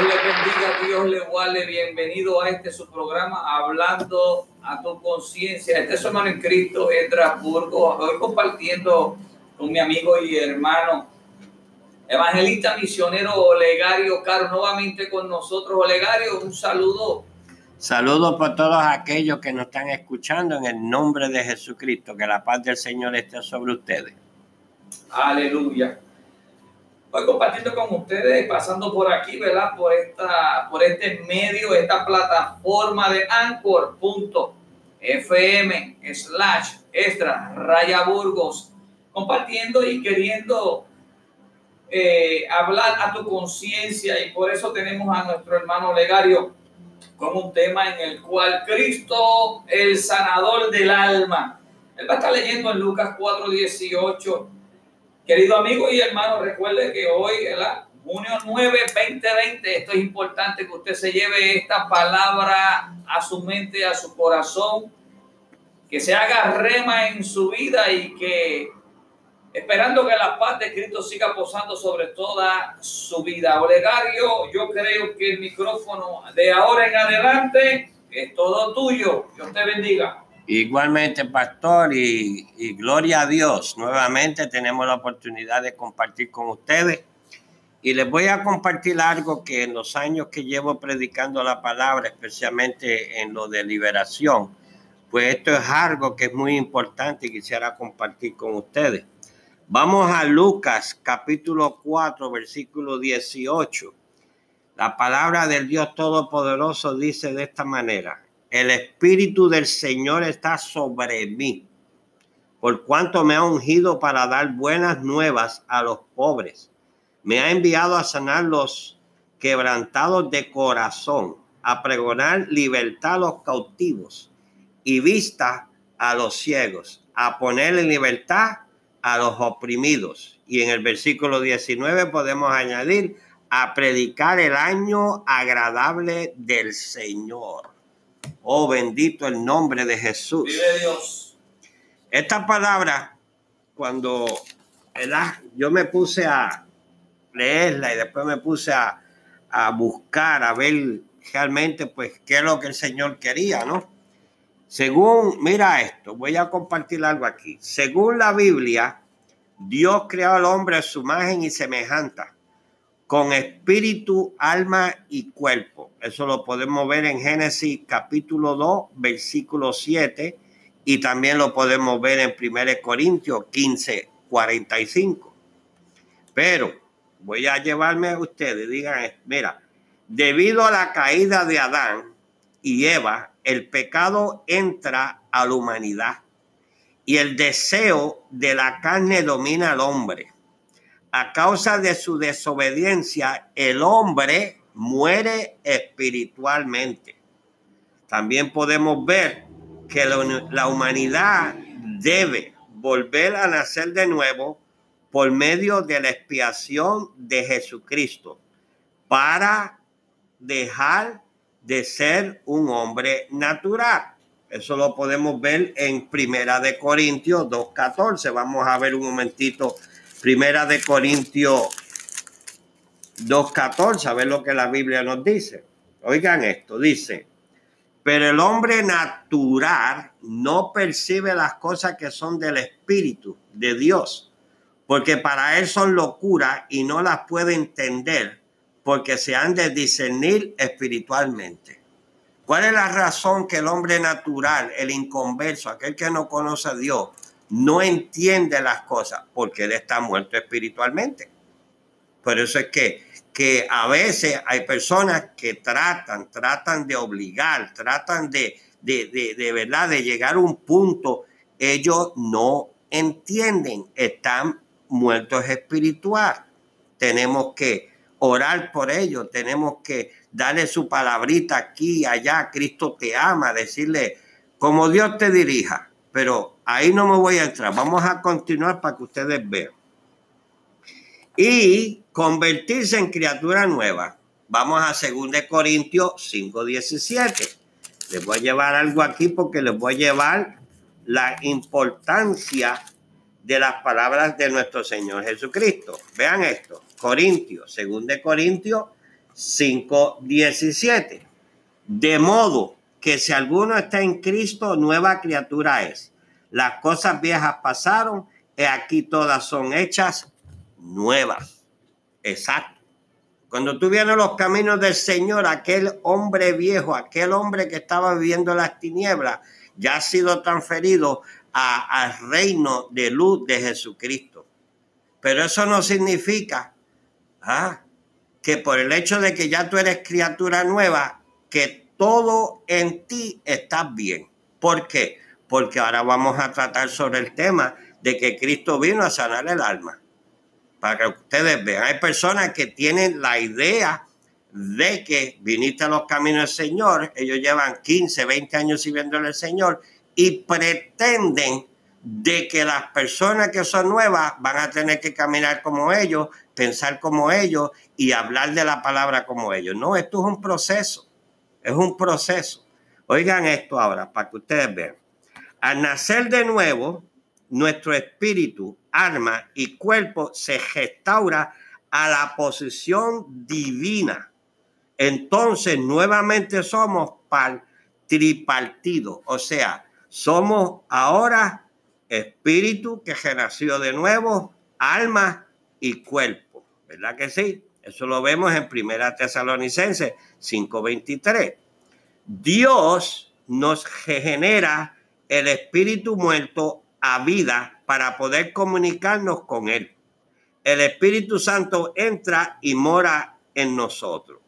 Dios le bendiga, Dios le guarde. Bienvenido a este su programa, hablando a tu conciencia. Este es su hermano en Cristo, Estrasburgo. Hoy compartiendo con mi amigo y hermano, evangelista misionero Olegario Caro, nuevamente con nosotros. Olegario, un saludo. Saludos por todos aquellos que nos están escuchando en el nombre de Jesucristo. Que la paz del Señor esté sobre ustedes. Aleluya. Voy compartiendo con ustedes, pasando por aquí, ¿verdad? Por, esta, por este medio, esta plataforma de anchor.fm slash extra raya burgos, compartiendo y queriendo eh, hablar a tu conciencia y por eso tenemos a nuestro hermano Legario con un tema en el cual Cristo, el sanador del alma, él va a estar leyendo en Lucas 4:18 Querido amigo y hermano, recuerde que hoy, ¿verdad? junio 9, 2020, esto es importante que usted se lleve esta palabra a su mente, a su corazón, que se haga rema en su vida y que esperando que la paz de Cristo siga posando sobre toda su vida. Olegario, yo creo que el micrófono de ahora en adelante es todo tuyo. Dios te bendiga. Igualmente, pastor, y, gloria a Dios. Nuevamente tenemos la oportunidad de compartir con ustedes. Y les voy a compartir algo que en los años que llevo predicando la palabra, especialmente en lo de liberación, pues esto es algo que es muy importante y quisiera compartir con ustedes. Vamos a Lucas capítulo 4, versículo 18. La palabra del Dios Todopoderoso dice de esta manera, el Espíritu del Señor está sobre mí, por cuanto me ha ungido para dar buenas nuevas a los pobres. Me ha enviado a sanar los quebrantados de corazón, a pregonar libertad a los cautivos y vista a los ciegos, a poner en libertad a los oprimidos. Y en el versículo 19 podemos añadir a predicar el año agradable del Señor. Oh, bendito el nombre de Jesús. Vive Dios. Esta palabra, cuando yo me puse a leerla y después me puse a, a buscar, a ver realmente, pues, qué es lo que el Señor quería, ¿no? Según, mira esto, voy a compartir algo aquí. Según la Biblia, Dios creó al hombre a su imagen y semejanza con espíritu, alma y cuerpo. Eso lo podemos ver en Génesis capítulo 2, versículo 7 y también lo podemos ver en 1 Corintios 15, 45. Pero voy a llevarme a ustedes, digan, mira, debido a la caída de Adán y Eva, el pecado entra a la humanidad y el deseo de la carne domina al hombre a causa de su desobediencia, el hombre muere espiritualmente. También podemos ver que la, humanidad debe volver a nacer de nuevo por medio de la expiación de Jesucristo para dejar de ser un hombre natural. Eso lo podemos ver en Primera de Corintios 2.14. Vamos a ver un momentito Primera de Corintios 2.14, a ver lo que la Biblia nos dice. Oigan esto, dice, pero el hombre natural no percibe las cosas que son del Espíritu de Dios, porque para él son locuras y no las puede entender, porque se han de discernir espiritualmente. ¿Cuál es la razón que el hombre natural, el inconverso, aquel que no conoce a Dios, no entiende las cosas porque él está muerto espiritualmente. Por eso es que, que a veces hay personas que tratan, tratan de obligar, tratan de, de, de, verdad, de llegar a un punto, ellos no entienden, están muertos espiritual. Tenemos que orar por ellos, tenemos que darle su palabrita aquí allá, Cristo te ama, decirle, como Dios te dirija pero ahí no me voy a entrar. Vamos a continuar para que ustedes vean. Y convertirse en criatura nueva. Vamos a 2 Corintios 5:17. Les voy a llevar algo aquí porque les voy a llevar la importancia de las palabras de nuestro Señor Jesucristo. Vean esto, Corintios, 2 Corintios 5:17. De modo que si alguno está en Cristo, nueva criatura es. Las cosas viejas pasaron, y aquí todas son hechas nuevas. Exacto. Cuando tú vienes los caminos del Señor, aquel hombre viejo, aquel hombre que estaba viviendo las tinieblas, ya ha sido transferido al reino de luz de Jesucristo. Pero eso no significa ah, que por el hecho de que ya tú eres criatura nueva, que todo en ti está bien. ¿Por qué? Porque ahora vamos a tratar sobre el tema de que Cristo vino a sanar el alma. Para que ustedes vean, hay personas que tienen la idea de que viniste a los caminos del Señor, ellos llevan 15, 20 años sirviendo al Señor y pretenden de que las personas que son nuevas van a tener que caminar como ellos, pensar como ellos y hablar de la palabra como ellos. No, esto es un proceso, es un proceso. Oigan esto ahora para que ustedes vean. Al nacer de nuevo, nuestro espíritu, alma y cuerpo se restaura a la posición divina. Entonces nuevamente somos par tripartido, o sea, somos ahora espíritu que renació de nuevo, alma y cuerpo. ¿Verdad que sí? Eso lo vemos en Primera Tesalonicense 5:23. Dios nos regenera el espíritu muerto a vida para poder comunicarnos con Él. El Espíritu Santo entra y mora en nosotros.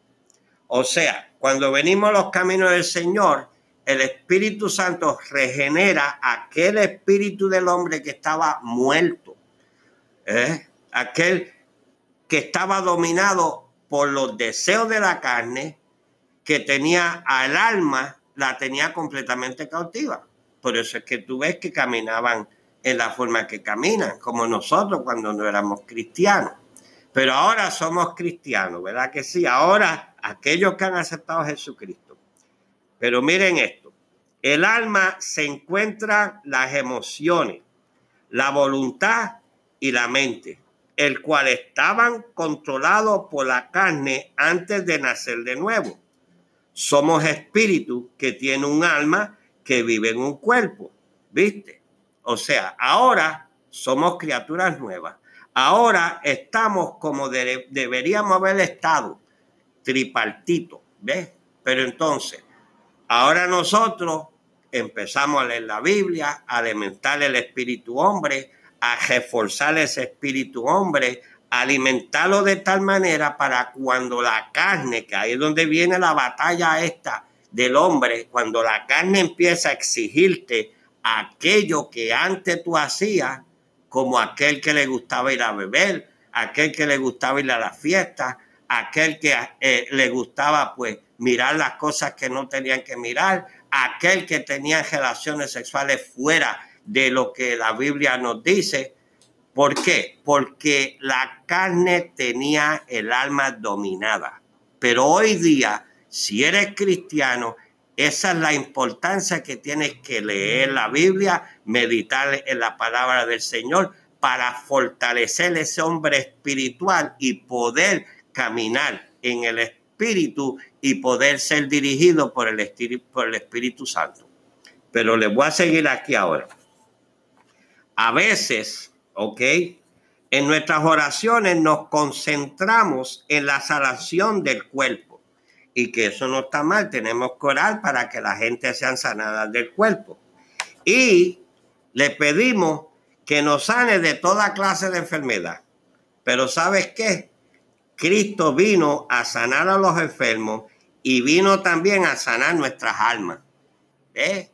O sea, cuando venimos a los caminos del Señor, el Espíritu Santo regenera aquel espíritu del hombre que estaba muerto, ¿eh? aquel que estaba dominado por los deseos de la carne, que tenía al alma, la tenía completamente cautiva. Por eso es que tú ves que caminaban en la forma que caminan, como nosotros cuando no éramos cristianos. Pero ahora somos cristianos, ¿verdad que sí? Ahora aquellos que han aceptado a Jesucristo pero miren esto, el alma se encuentra las emociones, la voluntad y la mente, el cual estaban controlados por la carne antes de nacer de nuevo. Somos espíritu que tiene un alma que vive en un cuerpo, ¿viste? O sea, ahora somos criaturas nuevas. Ahora estamos como deberíamos haber estado, tripartito, ¿ves? Pero entonces, Ahora nosotros empezamos a leer la Biblia, a alimentar el espíritu hombre, a reforzar ese espíritu hombre, alimentarlo de tal manera para cuando la carne, que ahí es donde viene la batalla esta del hombre, cuando la carne empieza a exigirte aquello que antes tú hacías, como aquel que le gustaba ir a beber, aquel que le gustaba ir a la fiesta, aquel que eh, le gustaba pues mirar las cosas que no tenían que mirar, aquel que tenía relaciones sexuales fuera de lo que la Biblia nos dice. ¿Por qué? Porque la carne tenía el alma dominada. Pero hoy día, si eres cristiano, esa es la importancia que tienes que leer la Biblia, meditar en la palabra del Señor para fortalecer ese hombre espiritual y poder caminar en el espíritu y poder ser dirigido por el, por el Espíritu Santo. Pero les voy a seguir aquí ahora. A veces, ¿ok? En nuestras oraciones nos concentramos en la sanación del cuerpo y que eso no está mal. Tenemos que orar para que la gente sea sanada del cuerpo. Y le pedimos que nos sane de toda clase de enfermedad. Pero ¿sabes qué? Cristo vino a sanar a los enfermos y vino también a sanar nuestras almas. ¿Eh?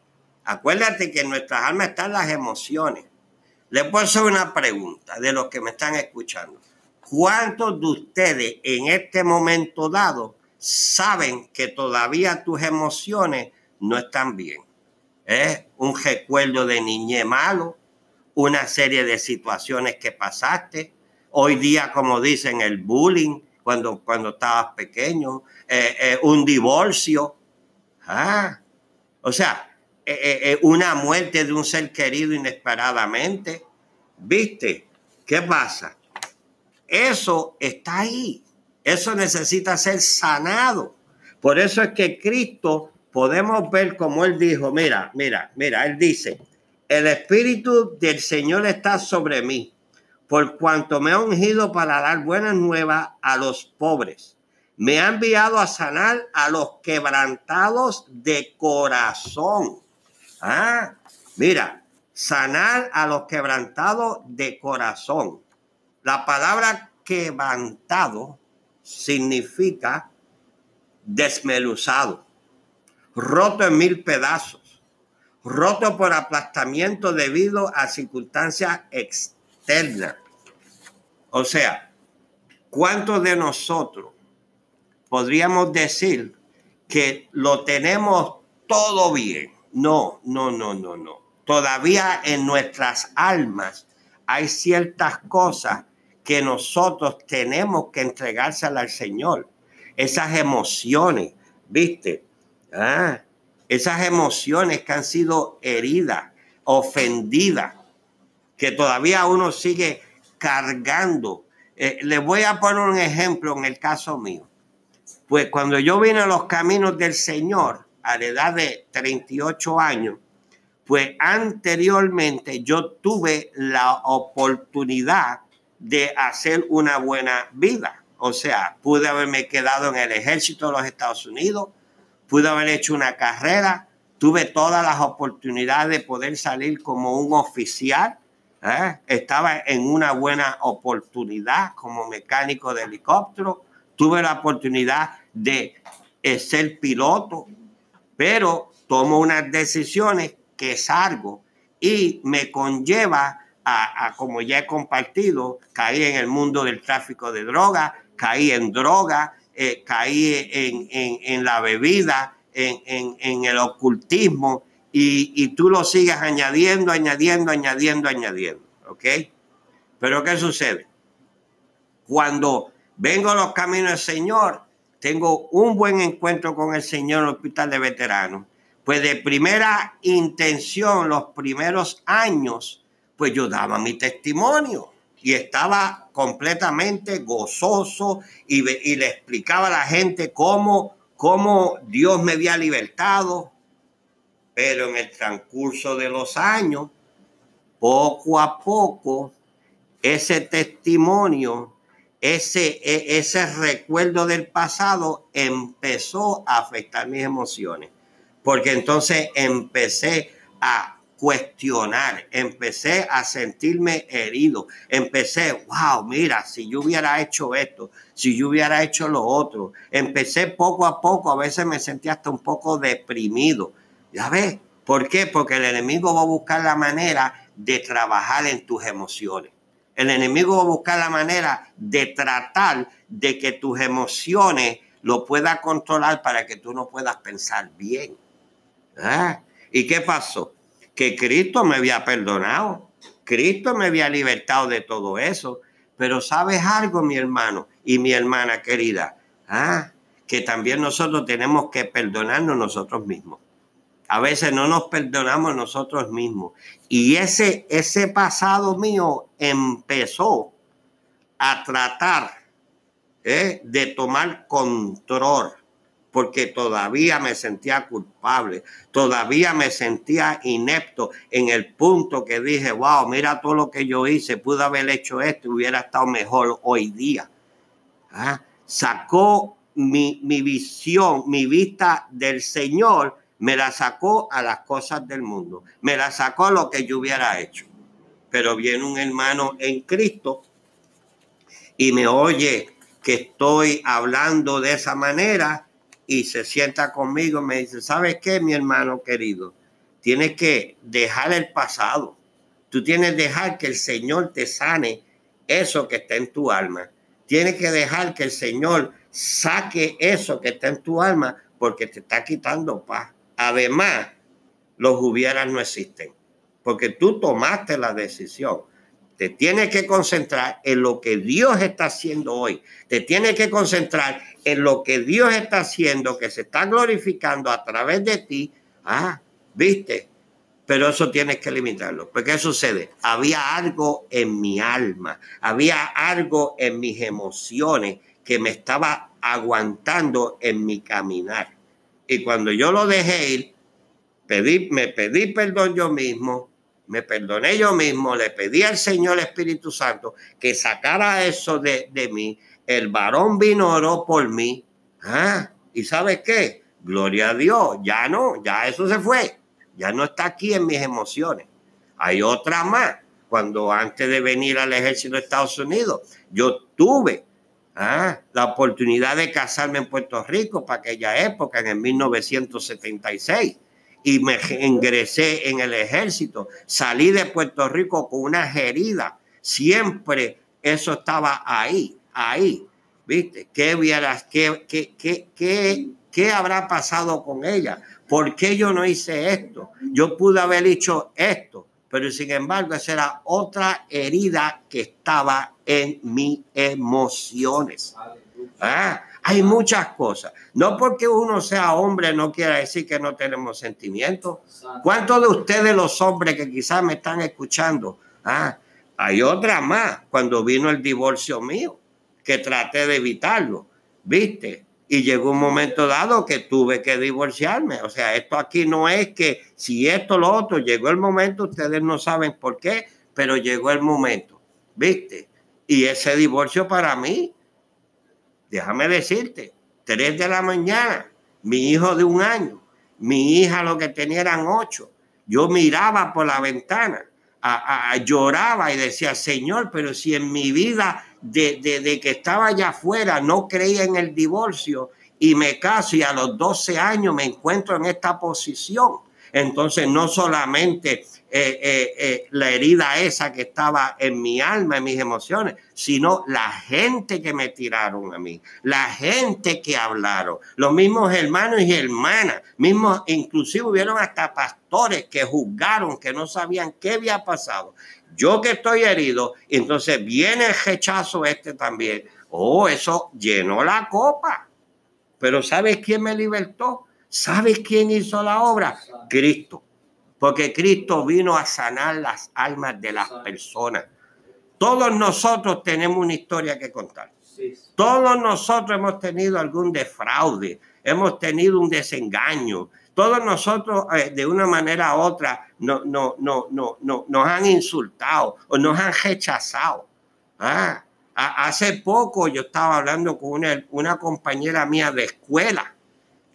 Acuérdate que en nuestras almas están las emociones. Les puedo hacer una pregunta de los que me están escuchando. ¿Cuántos de ustedes en este momento dado saben que todavía tus emociones no están bien? ¿Eh? Un recuerdo de niñez malo, una serie de situaciones que pasaste. Hoy día, como dicen, el bullying, cuando, cuando estabas pequeño, eh, eh, un divorcio, ah, o sea, eh, una muerte de un ser querido inesperadamente. ¿Viste? ¿Qué pasa? Eso está ahí. Eso necesita ser sanado. Por eso es que Cristo podemos ver como él dijo, mira, mira, mira, él dice, el Espíritu del Señor está sobre mí, por cuanto me ha ungido para dar buenas nuevas a los pobres. Me ha enviado a sanar a los quebrantados de corazón. Ah, mira, sanar a los quebrantados de corazón. La palabra quebrantado significa desmeluzado roto en mil pedazos, roto por aplastamiento debido a circunstancias externas. O sea, ¿cuántos de nosotros podríamos decir que lo tenemos todo bien? No, no, no, no, no. Todavía en nuestras almas hay ciertas cosas que nosotros tenemos que entregárselas al Señor. Esas emociones, ¿viste? Ah, esas emociones que han sido heridas, ofendidas, que todavía uno sigue cargando. Eh, les voy a poner un ejemplo en el caso mío. Pues cuando yo vine a los caminos del Señor a la edad de 38 años, pues anteriormente yo tuve la oportunidad de hacer una buena vida. O sea, pude haberme quedado en el ejército de los Estados Unidos, pude haber hecho una carrera, tuve todas las oportunidades de poder salir como un oficial, ¿eh? estaba en una buena oportunidad como mecánico de helicóptero, tuve la oportunidad de eh, ser piloto, pero tomo unas decisiones que salgo y me conlleva a, como ya he compartido, caí en el mundo del tráfico de drogas, caí en droga, eh, caí en, la bebida, en, el ocultismo, y, tú lo sigues añadiendo, añadiendo, añadiendo, añadiendo. ¿Ok? Pero ¿qué sucede? Cuando vengo a los caminos del Señor, tengo un buen encuentro con el Señor hospital de veteranos. Pues de primera intención, los primeros años, pues yo daba mi testimonio y estaba completamente gozoso y, le explicaba a la gente cómo, cómo Dios me había libertado. Pero en el transcurso de los años, poco a poco, ese testimonio, ese, e, ese recuerdo del pasado empezó a afectar mis emociones. Porque entonces empecé a cuestionar, empecé a sentirme herido, empecé, wow, mira, si yo hubiera hecho esto, si yo hubiera hecho lo otro, empecé poco a poco, a veces me sentía hasta un poco deprimido. Ya ves, ¿por qué? Porque el enemigo va a buscar la manera de trabajar en tus emociones. El enemigo va a buscar la manera de tratar de que tus emociones lo pueda controlar para que tú no puedas pensar bien. ¿Ah? ¿Y qué pasó? que Cristo me había perdonado, Cristo me había libertado de todo eso. Pero sabes algo, mi hermano y mi hermana querida, ah, que también nosotros tenemos que perdonarnos nosotros mismos. A veces no nos perdonamos nosotros mismos. Y ese, ese pasado mío empezó a tratar ¿eh? de tomar control porque todavía me sentía culpable, todavía me sentía inepto en el punto que dije, wow, mira todo lo que yo hice, pude haber hecho esto hubiera estado mejor hoy día. ¿Ah? Sacó mi, mi visión, mi vista del Señor, me la sacó a las cosas del mundo, me la sacó a lo que yo hubiera hecho. Pero viene un hermano en Cristo y me oye que estoy hablando de esa manera y se sienta conmigo, me dice, ¿sabes qué, mi hermano querido? Tienes que dejar el pasado. Tú tienes que dejar que el Señor te sane eso que está en tu alma. Tienes que dejar que el Señor saque eso que está en tu alma porque te está quitando paz. Además, los hubieras no existen porque tú tomaste la decisión. Te tienes que concentrar en lo que Dios está haciendo hoy. Te tienes que concentrar en lo que Dios está haciendo, que se está glorificando a través de ti. Ah, viste. Pero eso tienes que limitarlo. Porque ¿qué sucede? Había algo en mi alma, había algo en mis emociones que me estaba aguantando en mi caminar. Y cuando yo lo dejé ir, pedí, me pedí perdón yo mismo, me perdoné yo mismo, le pedí al Señor Espíritu Santo que sacara eso de, de mí. El varón vino, oró por mí. ¿Ah? ¿Y sabes qué? Gloria a Dios, ya no, ya eso se fue. Ya no está aquí en mis emociones. Hay otra más. Cuando antes de venir al ejército de Estados Unidos, yo tuve ¿ah? la oportunidad de casarme en Puerto Rico para aquella época, en el 1976 y me ingresé en el ejército. Salí de Puerto Rico con una heridas. Siempre eso estaba ahí, ahí. ¿Viste? ¿Qué, hubieras, qué, qué, qué, qué, habrá pasado con ella? ¿Por qué yo no hice esto? Yo pude haber hecho esto, pero sin embargo esa era otra herida que estaba en mis emociones. Ah, hay muchas cosas. No porque uno sea hombre no quiere decir que no tenemos sentimientos. ¿Cuántos de ustedes los hombres que quizás me están escuchando? Ah, hay otra más cuando vino el divorcio mío, que traté de evitarlo, ¿viste? Y llegó un momento dado que tuve que divorciarme. O sea, esto aquí no es que si esto lo otro, llegó el momento, ustedes no saben por qué, pero llegó el momento, ¿viste? Y ese divorcio para mí déjame decirte, 3 de la mañana, mi hijo de un año, mi hija lo que tenía eran ocho. Yo miraba por la ventana, lloraba y decía, Señor, pero si en mi vida, desde de, que estaba allá afuera, no creía en el divorcio y me caso y a los 12 años me encuentro en esta posición. Entonces, no solamente eh, eh, eh, la herida esa que estaba en mi alma, en mis emociones, sino la gente que me tiraron a mí, la gente que hablaron, los mismos hermanos y hermanas, mismos, inclusive hubieron hasta pastores que juzgaron, que no sabían qué había pasado. Yo que estoy herido, entonces viene el rechazo este también. Oh, eso llenó la copa. Pero ¿sabes quién me libertó? ¿Sabes quién hizo la obra? Cristo porque Cristo vino a sanar las almas de las personas. Todos nosotros tenemos una historia que contar. Todos nosotros hemos tenido algún defraude, hemos tenido un desengaño. Todos nosotros, eh, de una manera u otra, no, no, no, no, no, nos han insultado o nos han rechazado. Ah, hace poco yo estaba hablando con una, una compañera mía de escuela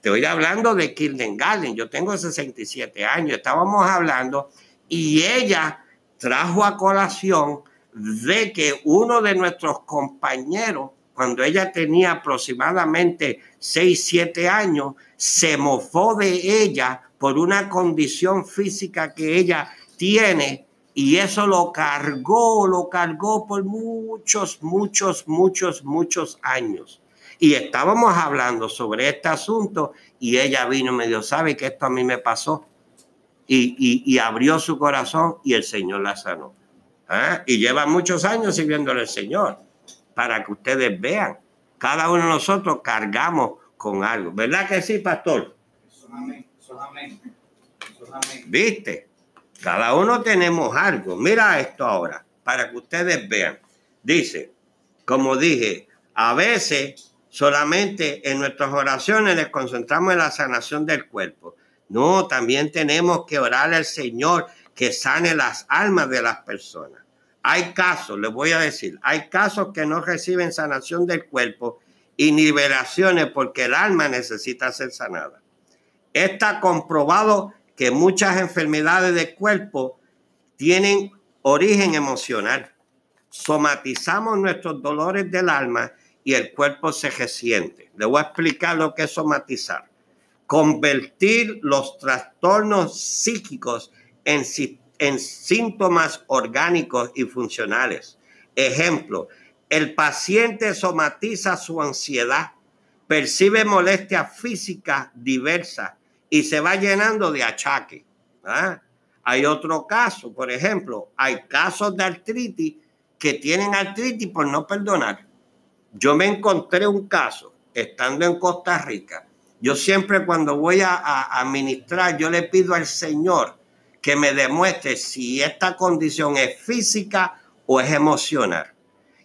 Estoy hablando de Garden. Yo tengo 67 años. Estábamos hablando y ella trajo a colación de que uno de nuestros compañeros, cuando ella tenía aproximadamente 6, 7 años, se mofó de ella por una condición física que ella tiene y eso lo cargó, lo cargó por muchos, muchos, muchos, muchos años. Y estábamos hablando sobre este asunto y ella vino y me dijo, ¿sabe que esto a mí me pasó? Y, abrió su corazón y el Señor la sanó. ¿Ah? Y lleva muchos años sirviéndole al Señor para que ustedes vean. Cada uno de nosotros cargamos con algo. ¿Verdad que sí, pastor? ¿Viste? Cada uno tenemos algo. Mira esto ahora, para que ustedes vean. Dice, como dije, a veces solamente en nuestras oraciones nos concentramos en la sanación del cuerpo. No, también tenemos que orar al Señor que sane las almas de las personas. Hay casos, les voy a decir, hay casos que no reciben sanación del cuerpo y liberaciones porque el alma necesita ser sanada. Está comprobado que muchas enfermedades del cuerpo tienen origen emocional. Somatizamos nuestros dolores del alma y el cuerpo se resiente. Le voy a explicar lo que es somatizar. Convertir los trastornos psíquicos en, en síntomas orgánicos y funcionales. Ejemplo, el paciente somatiza su ansiedad, percibe molestias físicas diversas y se va llenando de achaque. ¿ah? Hay otro caso, por ejemplo, hay casos de artritis que tienen artritis por no perdonar. Yo me encontré un caso estando en Costa Rica. Yo siempre cuando voy a, administrar, yo le pido al Señor que me demuestre si esta condición es física o es emocional.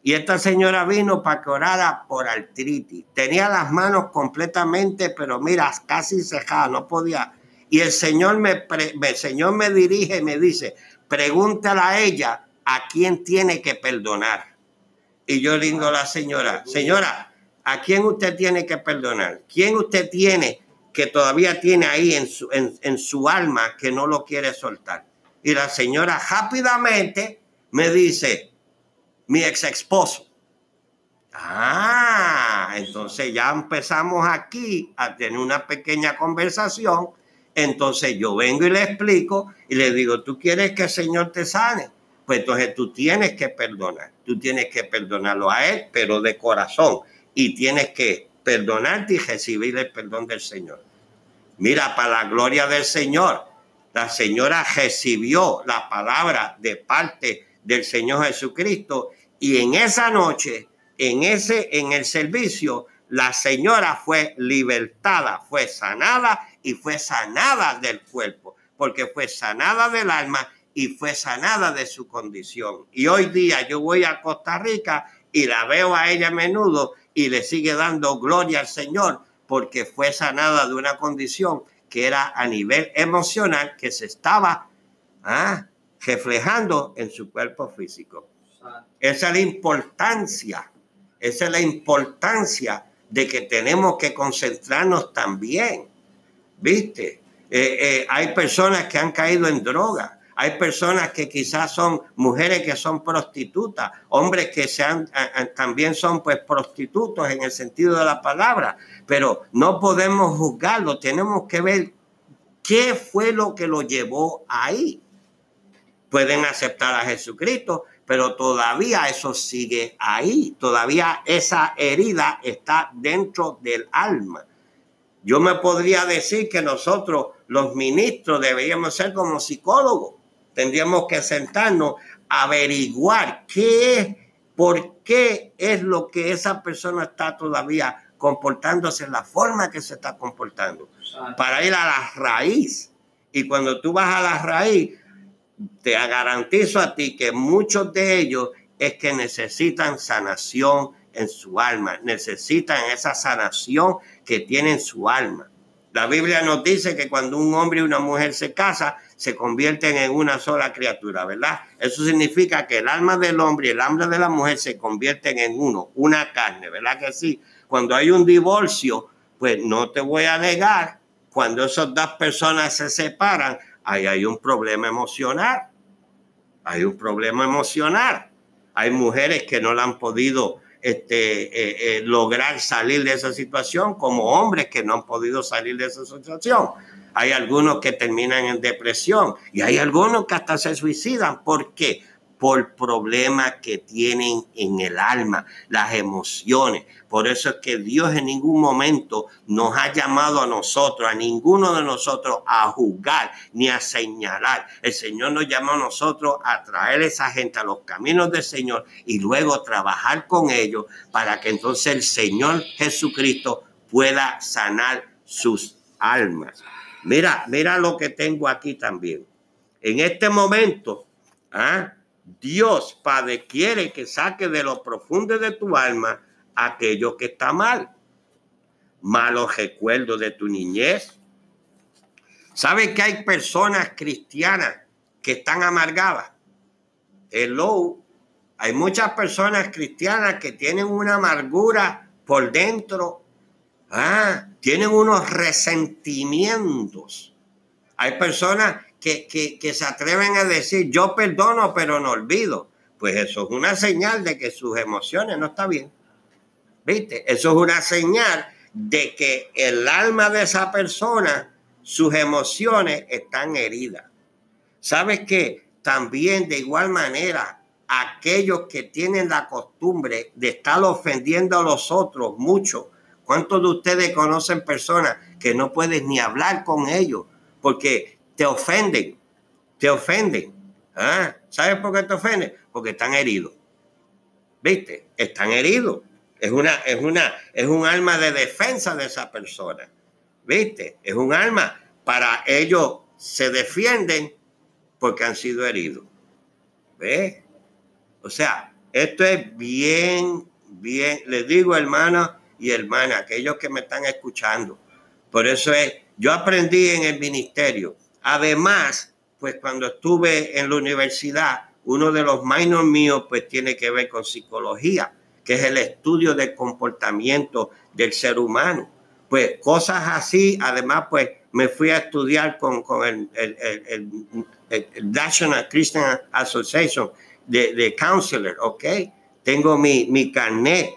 Y esta señora vino para que orara por artritis. Tenía las manos completamente, pero mira, casi cejadas, no podía. Y el Señor me, el Señor me dirige y me dice, pregúntale a ella a quién tiene que perdonar. Y yo lindo a la señora, señora, ¿a quién usted tiene que perdonar? ¿Quién usted tiene que todavía tiene ahí en su, en su alma que no lo quiere soltar? Y la señora rápidamente me dice, mi ex esposo. Ah, entonces ya empezamos aquí a tener una pequeña conversación. Entonces yo vengo y le explico y le digo, ¿tú quieres que el Señor te sane? Pues entonces tú tienes que perdonar. Tú tienes que perdonarlo a Él, pero de corazón. Y tienes que perdonarte y recibir el perdón del Señor. Mira, para la gloria del Señor, la señora recibió la palabra de parte del Señor Jesucristo y en esa noche, en ese, en el servicio, la señora fue libertada, fue sanada y fue sanada del cuerpo, porque fue sanada del alma y fue sanada de su condición. Y hoy día yo voy a Costa Rica y la veo a ella a menudo y le sigue dando gloria al Señor porque fue sanada de una condición que era a nivel emocional que se estaba ah, reflejando en su cuerpo físico. Esa es la importancia, esa es la importancia de que tenemos que concentrarnos también. ¿Viste? Eh, eh, hay personas que han caído en droga, hay personas que quizás son mujeres que son prostitutas, hombres que sean, también son pues prostitutos en el sentido de la palabra, pero no podemos juzgarlo, tenemos que ver qué fue lo que lo llevó ahí. Pueden aceptar a Jesucristo, pero todavía eso sigue ahí, todavía esa herida está dentro del alma. Yo me podría decir que nosotros, los ministros, deberíamos ser como psicólogos. Tendríamos que sentarnos a averiguar qué es, por qué es lo que esa persona está todavía comportándose en la forma que se está comportando, para ir a la raíz. Y cuando tú vas a la raíz, te garantizo a ti que muchos de ellos es que necesitan sanación en su alma, necesitan esa sanación que tiene su alma. La Biblia nos dice que cuando un hombre y una mujer se casan, se convierten en una sola criatura, ¿verdad? Eso significa que el alma del hombre y el alma de la mujer se convierten en uno, una carne, ¿verdad que sí? Cuando hay un divorcio, pues no te voy a negar, cuando esas dos personas se separan, ahí hay un problema emocional. Hay un problema emocional. Hay mujeres que no la han podido este, eh, eh, lograr salir de esa situación, como hombres que no han podido salir de esa situación. Hay algunos que terminan en depresión y hay algunos que hasta se suicidan. ¿Por qué? Por problemas que tienen en el alma, las emociones. Por eso es que Dios en ningún momento nos ha llamado a nosotros, a ninguno de nosotros, a juzgar ni a señalar. El Señor nos llama a nosotros a traer a esa gente a los caminos del Señor y luego trabajar con ellos para que entonces el Señor Jesucristo pueda sanar sus almas. Mira, mira lo que tengo aquí también. En este momento, ¿ah? Dios, Padre, quiere que saque de lo profundo de tu alma aquello que está mal. Malos recuerdos de tu niñez. ¿Sabes que hay personas cristianas que están amargadas? Hello. Hay muchas personas cristianas que tienen una amargura por dentro. Ah, tienen unos resentimientos. Hay personas que, se atreven a decir yo perdono pero no olvido, pues eso es una señal de que sus emociones no están bien. ¿Viste? Eso es una señal de que el alma de esa persona, sus emociones están heridas. ¿Sabes qué? También de igual manera, aquellos que tienen la costumbre de estar ofendiendo a los otros mucho. ¿Cuántos de ustedes conocen personas que no puedes ni hablar con ellos? Porque te ofenden, te ofenden. ¿Ah? ¿Sabes por qué te ofenden? Porque están heridos. ¿Viste? Están heridos. Es una, es una, es un alma de defensa de esa persona. ¿Viste? Es un alma para ellos se defienden porque han sido heridos. ¿Ves? O sea, Esto es bien, bien, les digo hermano y hermana, aquellos que me están escuchando. Por eso es, yo aprendí en el ministerio. Además, pues cuando estuve en la universidad, uno de los minors míos pues tiene que ver con psicología, que es el estudio del comportamiento del ser humano. Pues cosas así, además pues me fui a estudiar con, con el, National Christian Association de, de ¿ok? Tengo mi, mi carnet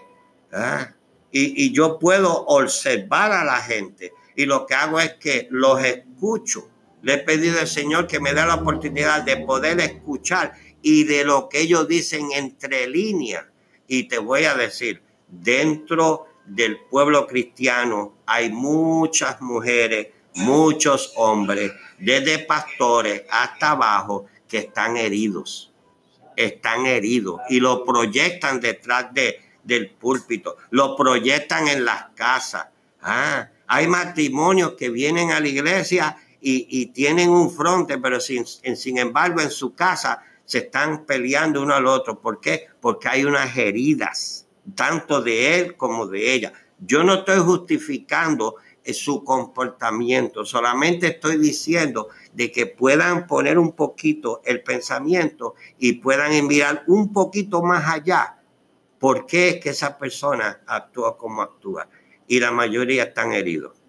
¿ah? y, y yo puedo observar a la gente y lo que hago es que los escucho. Le he pedido al Señor que me dé la oportunidad de poder escuchar y de lo que ellos dicen entre líneas. Y te voy a decir, dentro del pueblo cristiano hay muchas mujeres, muchos hombres, desde pastores hasta abajo, que están heridos. Están heridos y lo proyectan detrás de, del púlpito, lo proyectan en las casas. Ah, hay matrimonios que vienen a la iglesia y, tienen un fronte, pero sin, embargo en su casa se están peleando uno al otro. ¿Por qué? Porque hay unas heridas, tanto de él como de ella. Yo no estoy justificando su comportamiento, solamente estoy diciendo de que puedan poner un poquito el pensamiento y puedan enviar un poquito más allá. ¿Por qué es que esa persona actúa como actúa? Y la mayoría están heridos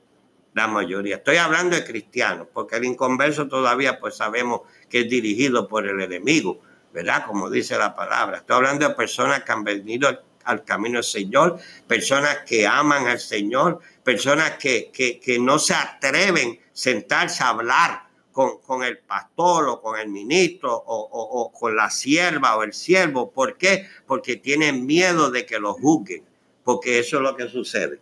la mayoría. Estoy hablando de cristianos, porque el inconverso todavía pues sabemos que es dirigido por el enemigo, ¿verdad? Como dice la palabra. Estoy hablando de personas que han venido al, camino del Señor, personas que aman al Señor, personas que, que, no se atreven a sentarse a hablar con, con, el pastor o con el ministro o, o, con la sierva o el siervo. ¿Por qué? Porque tienen miedo de que lo juzguen, porque eso es lo que sucede.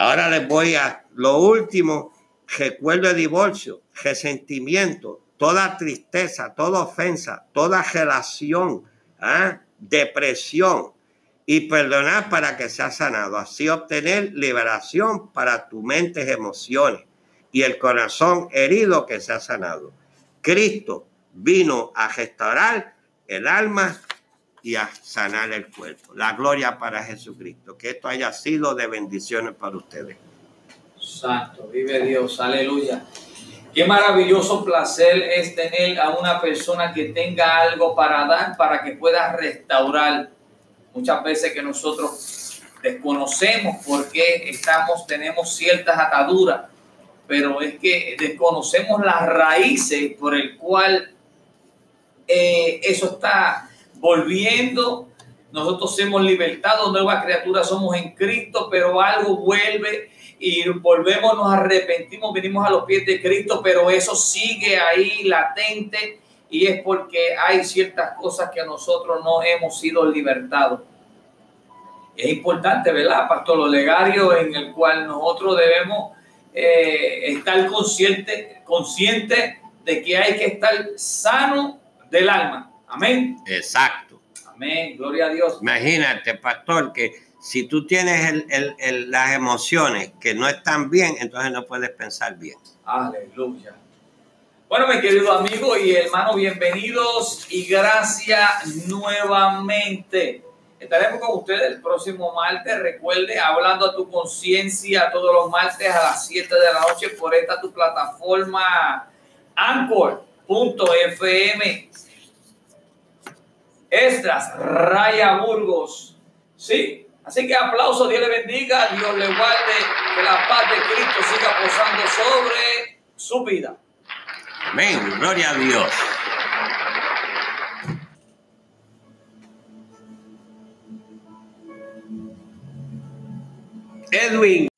Ahora les voy a lo último, recuerdo de divorcio, resentimiento, toda tristeza, toda ofensa, toda relación, ¿ah? depresión y perdonar para que sea sanado. Así obtener liberación para tu mente emociones y el corazón herido que sea sanado. Cristo vino a restaurar el alma y a sanar el cuerpo. La gloria para Jesucristo. Que esto haya sido de bendiciones para ustedes. Santo, vive Dios, aleluya. Qué maravilloso placer es tener a una persona que tenga algo para dar, para que pueda restaurar. Muchas veces que nosotros desconocemos por qué estamos, tenemos ciertas ataduras, pero es que desconocemos las raíces por el cual eh, eso está volviendo. Nosotros somos libertados, nuevas criaturas somos en Cristo, pero algo vuelve y volvemos, nos arrepentimos, venimos a los pies de Cristo, pero eso sigue ahí latente y es porque hay ciertas cosas que nosotros no hemos sido libertados. Es importante, ¿verdad, Pastor Olegario, en el cual nosotros debemos eh, estar consciente, consciente de que hay que estar sano del alma. Amén. Exacto. Amén. Gloria a Dios. Imagínate, pastor, que si tú tienes las emociones que no están bien, entonces no puedes pensar bien. Aleluya. Bueno, mi querido amigo y hermano, bienvenidos y gracias nuevamente. Estaremos con ustedes el próximo martes. Recuerde, hablando a tu conciencia todos los martes a las 7 de la noche por esta tu plataforma Anchor.fm. Estras, Raya Burgos. Sí, así que aplauso, Dios le bendiga, Dios le guarde, que la paz de Cristo siga posando sobre su vida. Amén, gloria a Dios. Edwin.